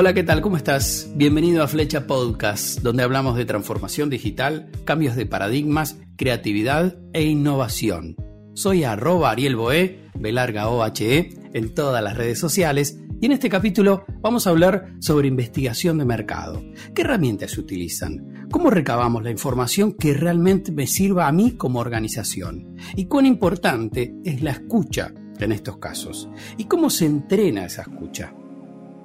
Hola, ¿qué tal? ¿Cómo estás? Bienvenido a Flecha Podcast, donde hablamos de transformación digital, cambios de paradigmas, creatividad e innovación. Soy arroba Ariel Boé, Belarga OHE, en todas las redes sociales, y en este capítulo vamos a hablar sobre investigación de mercado. ¿Qué herramientas se utilizan? ¿Cómo recabamos la información que realmente me sirva a mí como organización? ¿Y cuán importante es la escucha en estos casos? ¿Y cómo se entrena esa escucha?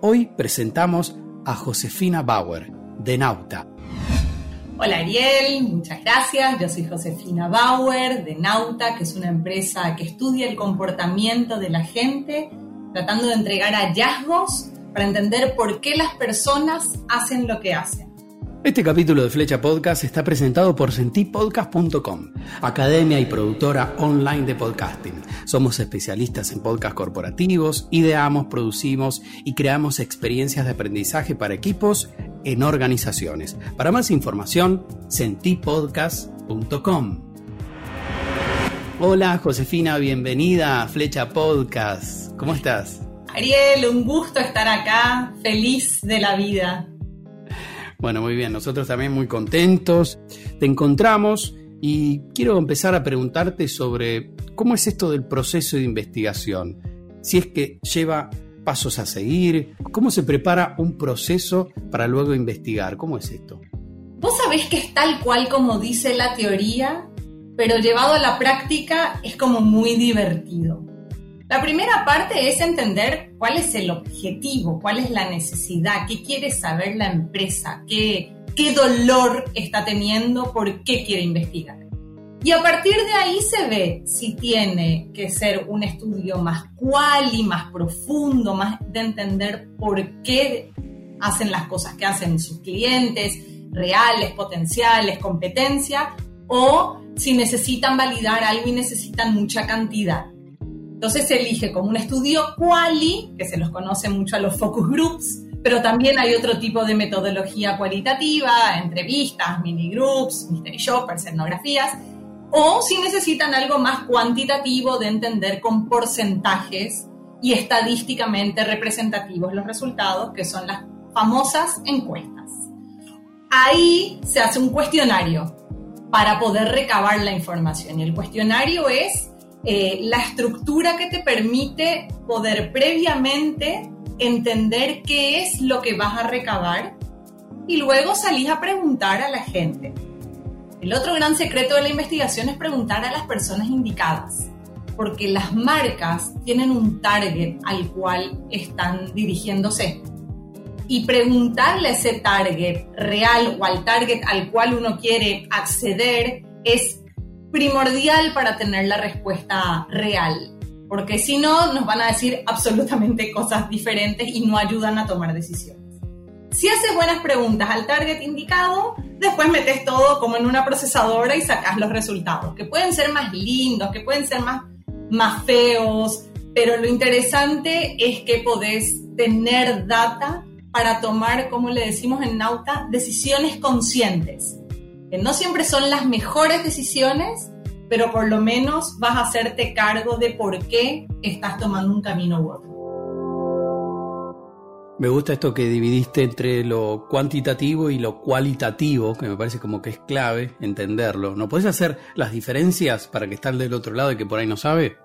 Hoy presentamos a Josefina Bauer, de Nauta. Hola Ariel, muchas gracias. Yo soy Josefina Bauer de Nauta, que es una empresa que estudia el comportamiento de la gente, tratando de entregar hallazgos para entender por qué las personas hacen lo que hacen. Este capítulo de Flecha Podcast está presentado por sentipodcast.com, academia y productora online de podcasting. Somos especialistas en podcast corporativos, ideamos, producimos y creamos experiencias de aprendizaje para equipos en organizaciones. Para más información, sentipodcast.com. Hola Josefina, bienvenida a Flecha Podcast. ¿Cómo estás? Ariel, un gusto estar acá, feliz de la vida. Bueno, muy bien, nosotros también muy contentos. Te encontramos y quiero empezar a preguntarte sobre cómo es esto del proceso de investigación. Si es que lleva pasos a seguir, cómo se prepara un proceso para luego investigar, ¿cómo es esto? Vos sabés que es tal cual como dice la teoría, pero llevado a la práctica es como muy divertido. La primera parte es entender cuál es el objetivo, cuál es la necesidad, qué quiere saber la empresa, qué, qué dolor está teniendo, por qué quiere investigar. Y a partir de ahí se ve si tiene que ser un estudio más cual y más profundo, más de entender por qué hacen las cosas que hacen sus clientes, reales, potenciales, competencia, o si necesitan validar algo y necesitan mucha cantidad. Entonces se elige como un estudio quali, que se los conoce mucho a los focus groups, pero también hay otro tipo de metodología cualitativa, entrevistas, mini groups, mystery shoppers, etnografías, o si necesitan algo más cuantitativo de entender con porcentajes y estadísticamente representativos los resultados, que son las famosas encuestas. Ahí se hace un cuestionario para poder recabar la información y el cuestionario es eh, la estructura que te permite poder previamente entender qué es lo que vas a recabar y luego salís a preguntar a la gente. El otro gran secreto de la investigación es preguntar a las personas indicadas, porque las marcas tienen un target al cual están dirigiéndose. Y preguntarle a ese target real o al target al cual uno quiere acceder es primordial para tener la respuesta real, porque si no nos van a decir absolutamente cosas diferentes y no ayudan a tomar decisiones. Si haces buenas preguntas al target indicado, después metes todo como en una procesadora y sacas los resultados, que pueden ser más lindos, que pueden ser más, más feos, pero lo interesante es que podés tener data para tomar, como le decimos en Nauta, decisiones conscientes no siempre son las mejores decisiones, pero por lo menos vas a hacerte cargo de por qué estás tomando un camino u otro. Me gusta esto que dividiste entre lo cuantitativo y lo cualitativo, que me parece como que es clave entenderlo. ¿No puedes hacer las diferencias para que esté del otro lado y que por ahí no sabe?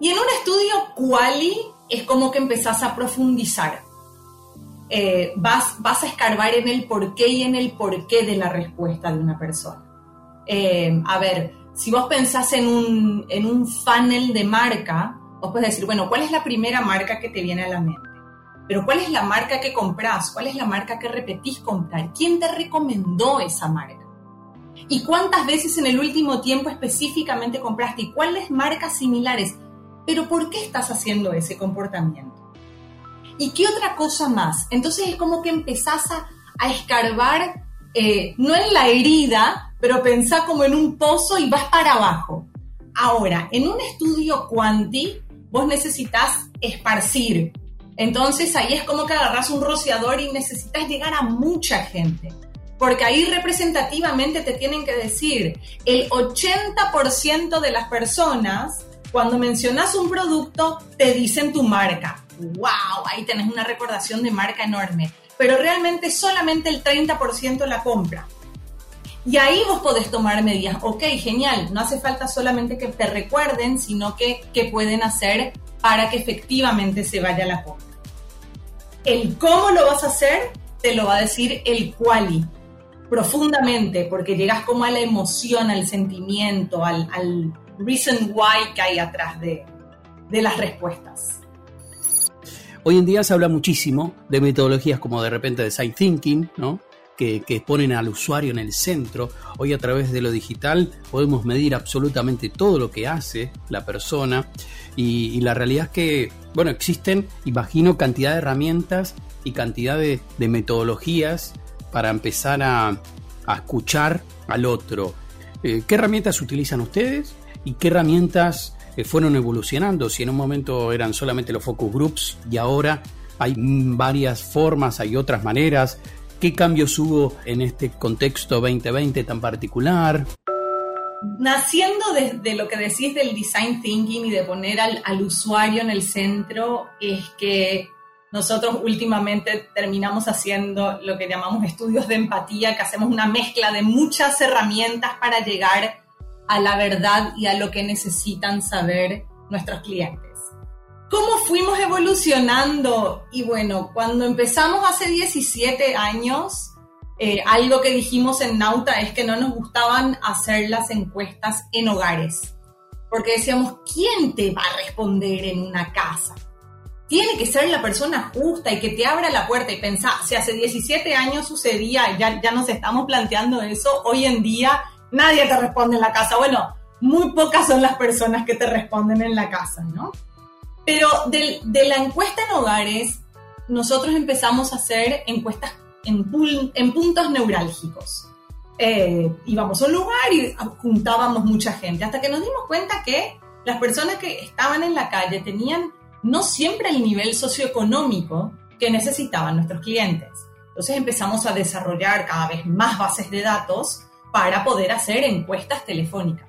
Y en un estudio quali es como que empezás a profundizar. Eh, vas, vas a escarbar en el porqué y en el porqué de la respuesta de una persona. Eh, a ver, si vos pensás en un, en un funnel de marca, vos puedes decir, bueno, ¿cuál es la primera marca que te viene a la mente? Pero ¿cuál es la marca que compras? ¿Cuál es la marca que repetís comprar? ¿Quién te recomendó esa marca? ¿Y cuántas veces en el último tiempo específicamente compraste? ¿Y cuáles marcas similares? Pero ¿por qué estás haciendo ese comportamiento? ¿Y qué otra cosa más? Entonces es como que empezás a, escarbar, eh, no en la herida, pero pensá como en un pozo y vas para abajo. Ahora, en un estudio cuanti, vos necesitas esparcir. Entonces ahí es como que agarras un rociador y necesitas llegar a mucha gente. Porque ahí representativamente te tienen que decir, el 80% de las personas, cuando mencionas un producto, te dicen tu marca wow, ahí tenés una recordación de marca enorme, pero realmente solamente el 30% la compra. Y ahí vos podés tomar medidas. Ok, genial, no hace falta solamente que te recuerden, sino que, que pueden hacer para que efectivamente se vaya la compra. El cómo lo vas a hacer te lo va a decir el quali profundamente, porque llegas como a la emoción, al sentimiento, al, al reason why que hay atrás de, de las respuestas. Hoy en día se habla muchísimo de metodologías como de repente de side thinking, ¿no? Que, ponen al usuario en el centro. Hoy a través de lo digital podemos medir absolutamente todo lo que hace la persona y, la realidad es que, bueno, existen, imagino, cantidad de herramientas y cantidad de, metodologías para empezar a, escuchar al otro. Eh, ¿Qué herramientas utilizan ustedes y qué herramientas fueron evolucionando? Si en un momento eran solamente los focus groups y ahora hay varias formas, hay otras maneras. ¿Qué cambios hubo en este contexto 2020 tan particular? naciendo de, lo que decís del design thinking y de poner al, usuario en el centro, es que nosotros últimamente terminamos haciendo lo que llamamos estudios de empatía, que hacemos una mezcla de muchas herramientas para llegar a la verdad y a lo que necesitan saber nuestros clientes. ¿Cómo fuimos evolucionando? Y bueno, cuando empezamos hace 17 años, eh, algo que dijimos en Nauta es que no nos gustaban hacer las encuestas en hogares, porque decíamos, ¿quién te va a responder en una casa? Tiene que ser la persona justa y que te abra la puerta y pensar, si hace 17 años sucedía, ya, ya nos estamos planteando eso, hoy en día nadie te responde en la casa. Bueno, muy pocas son las personas que te responden en la casa, ¿no? Pero de, de la encuesta en hogares, nosotros empezamos a hacer encuestas en, puntos neurálgicos. Eh, íbamos a un lugar y juntábamos mucha gente, hasta que nos dimos cuenta que las personas que estaban en la calle tenían no siempre el nivel socioeconómico que necesitaban nuestros clientes. Entonces empezamos a desarrollar cada vez más bases de datos para poder hacer encuestas telefónicas.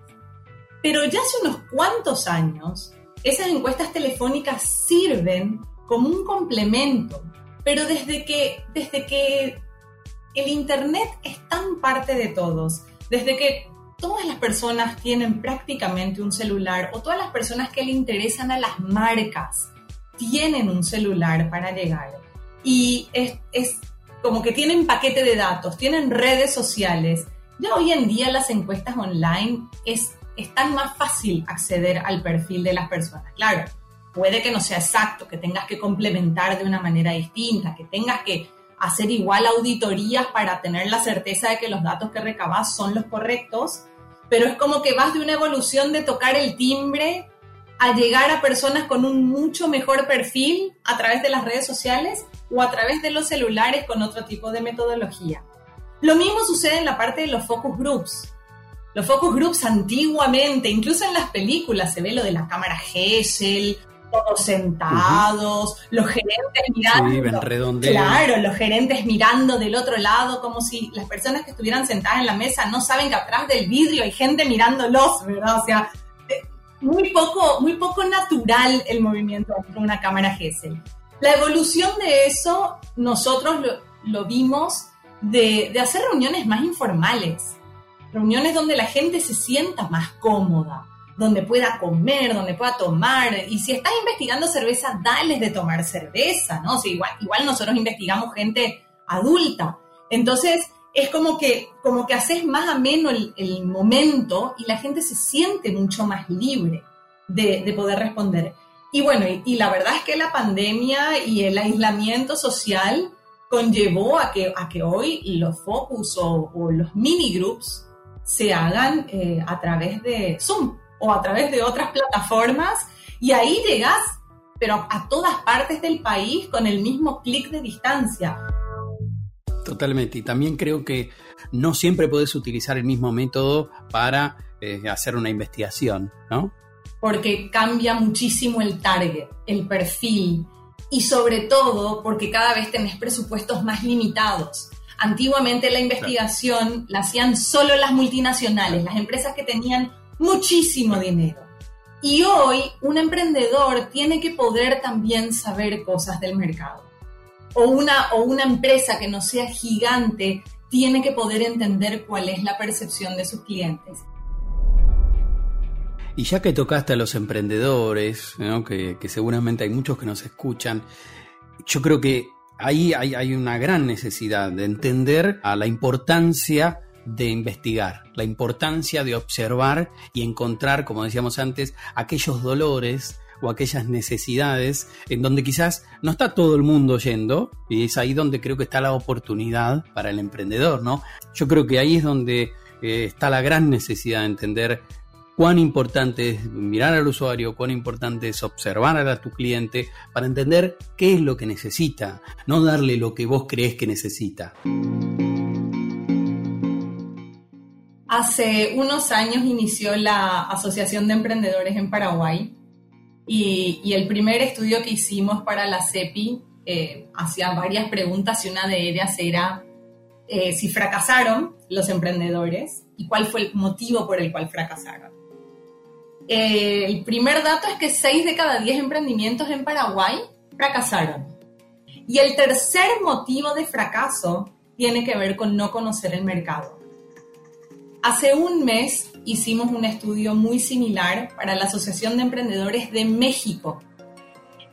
Pero ya hace unos cuantos años, esas encuestas telefónicas sirven como un complemento pero desde que, desde que el Internet es tan parte de todos, desde que todas las personas tienen prácticamente un celular o todas las personas que le interesan a las marcas tienen un celular para llegar. Y es, es como que tienen paquete de datos, tienen redes sociales. Hoy en día las encuestas online es, es tan más fácil acceder al perfil de las personas. Claro, puede que no sea exacto, que tengas que complementar de una manera distinta, que tengas que hacer igual auditorías para tener la certeza de que los datos que recabas son los correctos, pero es como que vas de una evolución de tocar el timbre a llegar a personas con un mucho mejor perfil a través de las redes sociales o a través de los celulares con otro tipo de metodología. Lo mismo sucede en la parte de los focus groups. Los focus groups antiguamente, incluso en las películas, se ve lo de la cámara Gesell todos sentados, los gerentes mirando. claro, los gerentes mirando del otro lado, como si las personas que estuvieran sentadas en la mesa no saben que atrás del vidrio hay gente mirándolos, ¿verdad? O sea, eh, muy poco, muy poco natural el movimiento de una cámara Gesell. La evolución de eso, nosotros lo, vimos de, hacer reuniones más informales, reuniones donde la gente se sienta más cómoda donde pueda comer, donde pueda tomar. Y si estás investigando cerveza, dales de tomar cerveza, ¿no? O igual, igual nosotros investigamos gente adulta. Entonces, es como que, como que haces más ameno el, el momento y la gente se siente mucho más libre de poder responder. Y bueno, y, la verdad es que la pandemia y el aislamiento social conllevó a que, a que hoy los focus o, o los mini groups se hagan eh, a través de Zoom o a través de otras plataformas y ahí llegas, pero a todas partes del país con el mismo clic de distancia. Totalmente, y también creo que no siempre puedes utilizar el mismo método para eh, hacer una investigación, ¿no? Porque cambia muchísimo el target, el perfil, y sobre todo porque cada vez tenés presupuestos más limitados. Antiguamente la investigación la hacían solo las multinacionales, las empresas que tenían muchísimo dinero. Y hoy un emprendedor tiene que poder también saber cosas del mercado. O una, o una empresa que no sea gigante tiene que poder entender cuál es la percepción de sus clientes. Y ya que tocaste a los emprendedores, que, seguramente hay muchos que nos escuchan, yo creo que ahí hay, hay, una gran necesidad de entender a la importancia de investigar, la importancia de observar y encontrar, como decíamos antes, aquellos dolores o aquellas necesidades en donde quizás no está todo el mundo yendo y es ahí donde creo que está la oportunidad para el emprendedor, ¿no? Yo creo que ahí es donde eh, está la gran necesidad de entender cuán importante es mirar al usuario, cuán importante es observar a tu cliente para entender qué es lo que necesita, no darle lo que vos crees que necesita. Hace unos años inició la Asociación de Emprendedores en Paraguay y, el primer estudio que hicimos para la CEPI eh, hacía varias preguntas y una de ellas era eh, si fracasaron los emprendedores y cuál fue el motivo por el cual fracasaron. Eh, el primer dato es que 6 de cada 10 emprendimientos en Paraguay fracasaron. Y el tercer motivo de fracaso tiene que ver con no conocer el mercado. Hace un mes hicimos un estudio muy similar para la Asociación de Emprendedores de México.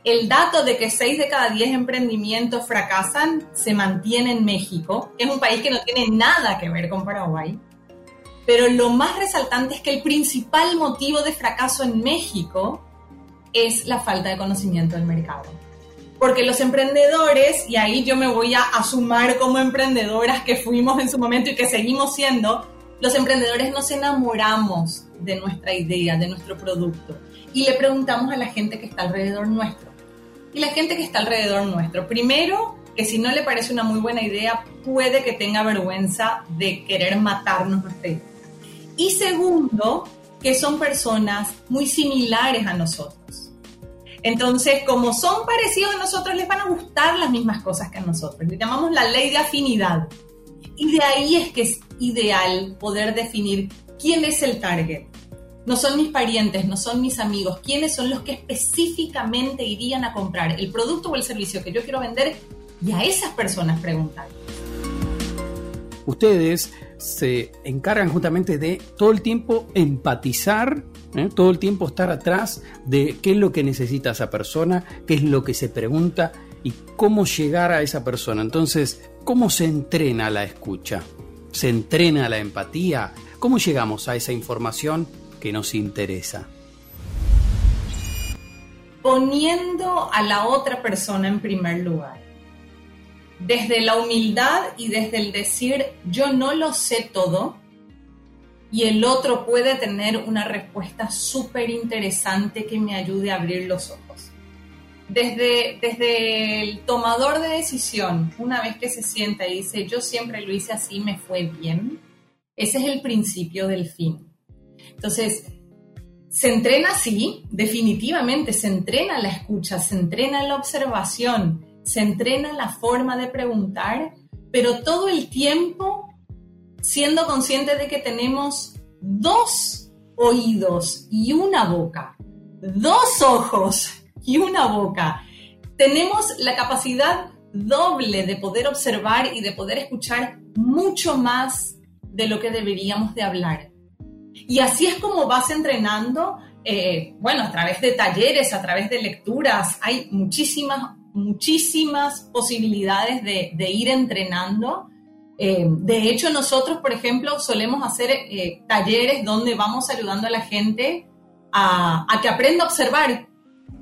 El dato de que 6 de cada 10 emprendimientos fracasan se mantiene en México, que es un país que no tiene nada que ver con Paraguay pero lo más resaltante es que el principal motivo de fracaso en México es la falta de conocimiento del mercado. Porque los emprendedores, y ahí yo me voy a asumir como emprendedoras que fuimos en su momento y que seguimos siendo, los emprendedores nos enamoramos de nuestra idea, de nuestro producto, y le preguntamos a la gente que está alrededor nuestro. Y la gente que está alrededor nuestro, primero, que si no le parece una muy buena idea, puede que tenga vergüenza de querer matarnos nuestra idea. Y segundo, que son personas muy similares a nosotros. Entonces, como son parecidos a nosotros, les van a gustar las mismas cosas que a nosotros. Le llamamos la ley de afinidad. Y de ahí es que es ideal poder definir quién es el target. No son mis parientes, no son mis amigos, quiénes son los que específicamente irían a comprar el producto o el servicio que yo quiero vender y a esas personas preguntar. Ustedes se encargan justamente de todo el tiempo empatizar, ¿eh? todo el tiempo estar atrás de qué es lo que necesita esa persona, qué es lo que se pregunta y cómo llegar a esa persona. Entonces, ¿cómo se entrena la escucha? ¿Se entrena la empatía? ¿Cómo llegamos a esa información que nos interesa? Poniendo a la otra persona en primer lugar desde la humildad y desde el decir yo no lo sé todo y el otro puede tener una respuesta súper interesante que me ayude a abrir los ojos. Desde, desde el tomador de decisión, una vez que se sienta y dice yo siempre lo hice así, me fue bien, ese es el principio del fin. Entonces, se entrena así, definitivamente, se entrena la escucha, se entrena la observación, se entrena la forma de preguntar, pero todo el tiempo siendo consciente de que tenemos dos oídos y una boca, dos ojos y una boca. Tenemos la capacidad doble de poder observar y de poder escuchar mucho más de lo que deberíamos de hablar. Y así es como vas entrenando, eh, bueno, a través de talleres, a través de lecturas, hay muchísimas muchísimas posibilidades de, ir entrenando. Eh, de hecho, nosotros, por ejemplo, solemos hacer eh, talleres donde vamos ayudando a la gente a, que aprenda a observar.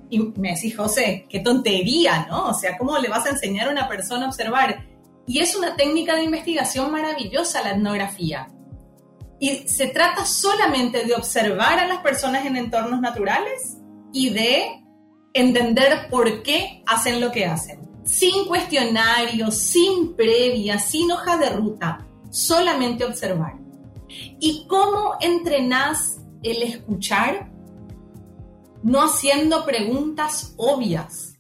Y me decís, José, qué tontería, ¿no? O sea, ¿cómo le vas a enseñar a una persona a observar? Y es una técnica de investigación maravillosa la etnografía. Y se trata solamente de observar a las personas en entornos naturales y de entender por qué hacen lo que hacen. Sin cuestionario, sin previa, sin hoja de ruta, solamente observar. ¿Y cómo entrenás el escuchar? No haciendo preguntas obvias.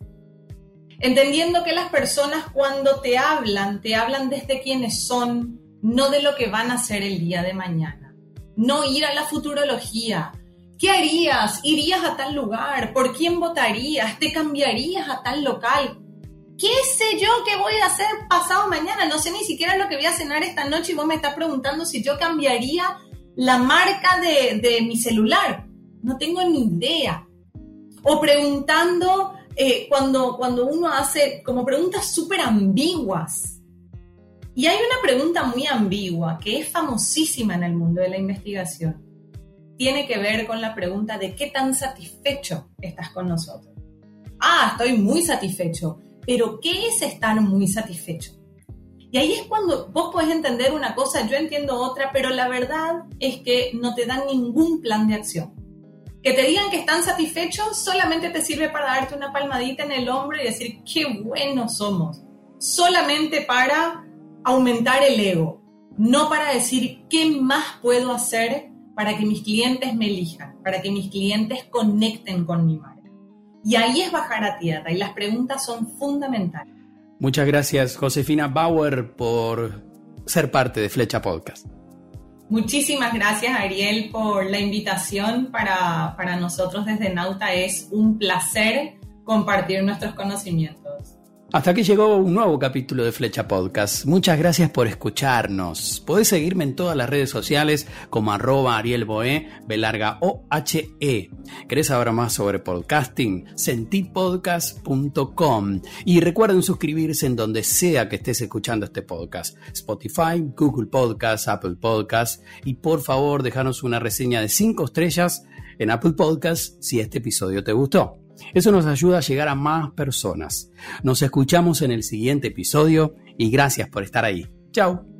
Entendiendo que las personas cuando te hablan, te hablan desde quienes son, no de lo que van a hacer el día de mañana. No ir a la futurología, ¿Qué harías? ¿Irías a tal lugar? ¿Por quién votarías? ¿Te cambiarías a tal local? ¿Qué sé yo qué voy a hacer pasado mañana? No sé ni siquiera lo que voy a cenar esta noche y vos me estás preguntando si yo cambiaría la marca de, de mi celular. No tengo ni idea. O preguntando eh, cuando, cuando uno hace como preguntas súper ambiguas. Y hay una pregunta muy ambigua que es famosísima en el mundo de la investigación tiene que ver con la pregunta de qué tan satisfecho estás con nosotros. Ah, estoy muy satisfecho, pero ¿qué es estar muy satisfecho? Y ahí es cuando vos podés entender una cosa, yo entiendo otra, pero la verdad es que no te dan ningún plan de acción. Que te digan que están satisfechos solamente te sirve para darte una palmadita en el hombro y decir qué buenos somos. Solamente para aumentar el ego, no para decir qué más puedo hacer para que mis clientes me elijan, para que mis clientes conecten con mi marca. Y ahí es bajar a tierra y las preguntas son fundamentales. Muchas gracias, Josefina Bauer, por ser parte de Flecha Podcast. Muchísimas gracias, Ariel, por la invitación. Para, para nosotros desde Nauta es un placer compartir nuestros conocimientos. Hasta aquí llegó un nuevo capítulo de Flecha Podcast. Muchas gracias por escucharnos. Podés seguirme en todas las redes sociales como arroba arielboe, belarga O-H-E. ¿Querés saber más sobre podcasting? Sentipodcast.com. Y recuerden suscribirse en donde sea que estés escuchando este podcast. Spotify, Google Podcast, Apple Podcast. Y por favor, déjanos una reseña de 5 estrellas en Apple Podcast si este episodio te gustó. Eso nos ayuda a llegar a más personas. Nos escuchamos en el siguiente episodio y gracias por estar ahí. Chao.